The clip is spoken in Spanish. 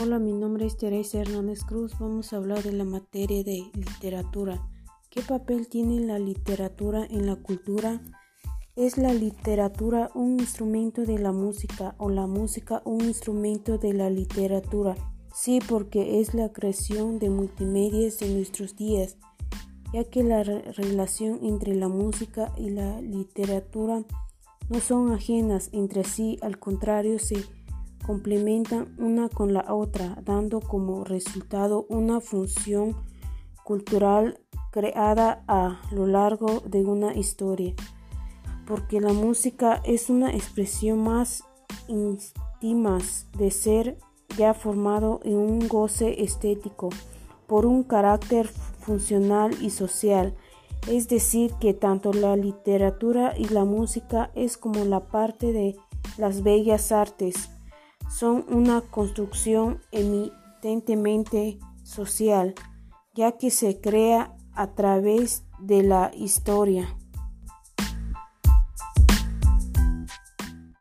Hola, mi nombre es Teresa Hernández Cruz. Vamos a hablar de la materia de literatura. ¿Qué papel tiene la literatura en la cultura? ¿Es la literatura un instrumento de la música o la música un instrumento de la literatura? Sí, porque es la creación de multimedias de nuestros días, ya que la relación entre la música y la literatura no son ajenas entre sí, al contrario, se complementan una con la otra, dando como resultado una función cultural creada a lo largo de una historia, porque la música es una expresión más íntima de ser ya formado en un goce estético por un carácter funcional y social, es decir, que tanto la literatura y la música es como la parte de las bellas artes son una construcción emitentemente social, ya que se crea a través de la historia.